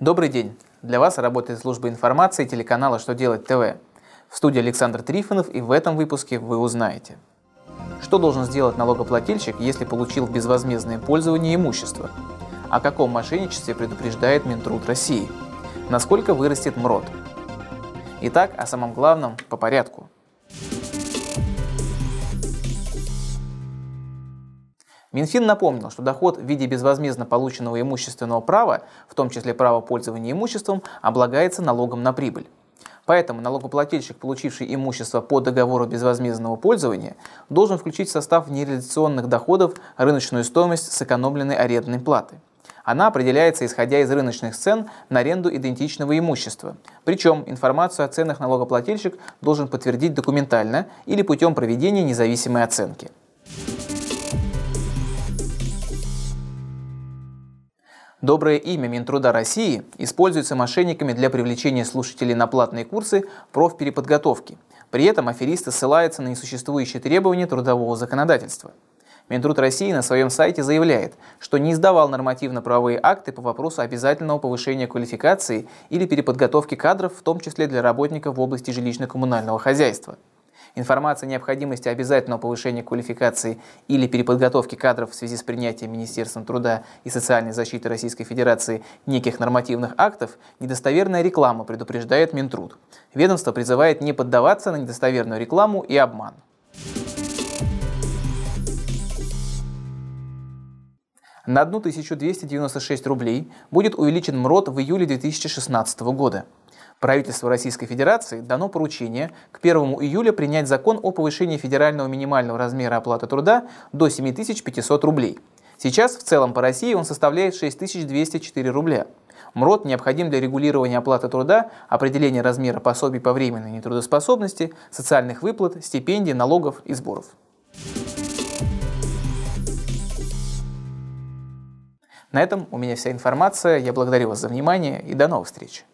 Добрый день! Для вас работает служба информации телеканала «Что делать ТВ». В студии Александр Трифонов и в этом выпуске вы узнаете. Что должен сделать налогоплательщик, если получил безвозмездное пользование имущества? О каком мошенничестве предупреждает Минтруд России? Насколько вырастет МРОД? Итак, о самом главном по порядку – Минфин напомнил, что доход в виде безвозмездно полученного имущественного права, в том числе право пользования имуществом, облагается налогом на прибыль. Поэтому налогоплательщик, получивший имущество по договору безвозмездного пользования, должен включить в состав нереализационных доходов рыночную стоимость сэкономленной арендной платы. Она определяется исходя из рыночных цен на аренду идентичного имущества. Причем информацию о ценах налогоплательщик должен подтвердить документально или путем проведения независимой оценки. Доброе имя Минтруда России используется мошенниками для привлечения слушателей на платные курсы профпереподготовки. При этом аферисты ссылаются на несуществующие требования трудового законодательства. Минтруд России на своем сайте заявляет, что не издавал нормативно-правовые акты по вопросу обязательного повышения квалификации или переподготовки кадров, в том числе для работников в области жилищно-коммунального хозяйства. Информация о необходимости обязательного повышения квалификации или переподготовки кадров в связи с принятием Министерством труда и социальной защиты Российской Федерации неких нормативных актов – недостоверная реклама, предупреждает Минтруд. Ведомство призывает не поддаваться на недостоверную рекламу и обман. На 1296 рублей будет увеличен МРОД в июле 2016 года. Правительству Российской Федерации дано поручение к 1 июля принять закон о повышении федерального минимального размера оплаты труда до 7500 рублей. Сейчас в целом по России он составляет 6204 рубля. МРОД необходим для регулирования оплаты труда, определения размера пособий по временной нетрудоспособности, социальных выплат, стипендий, налогов и сборов. На этом у меня вся информация. Я благодарю вас за внимание и до новых встреч.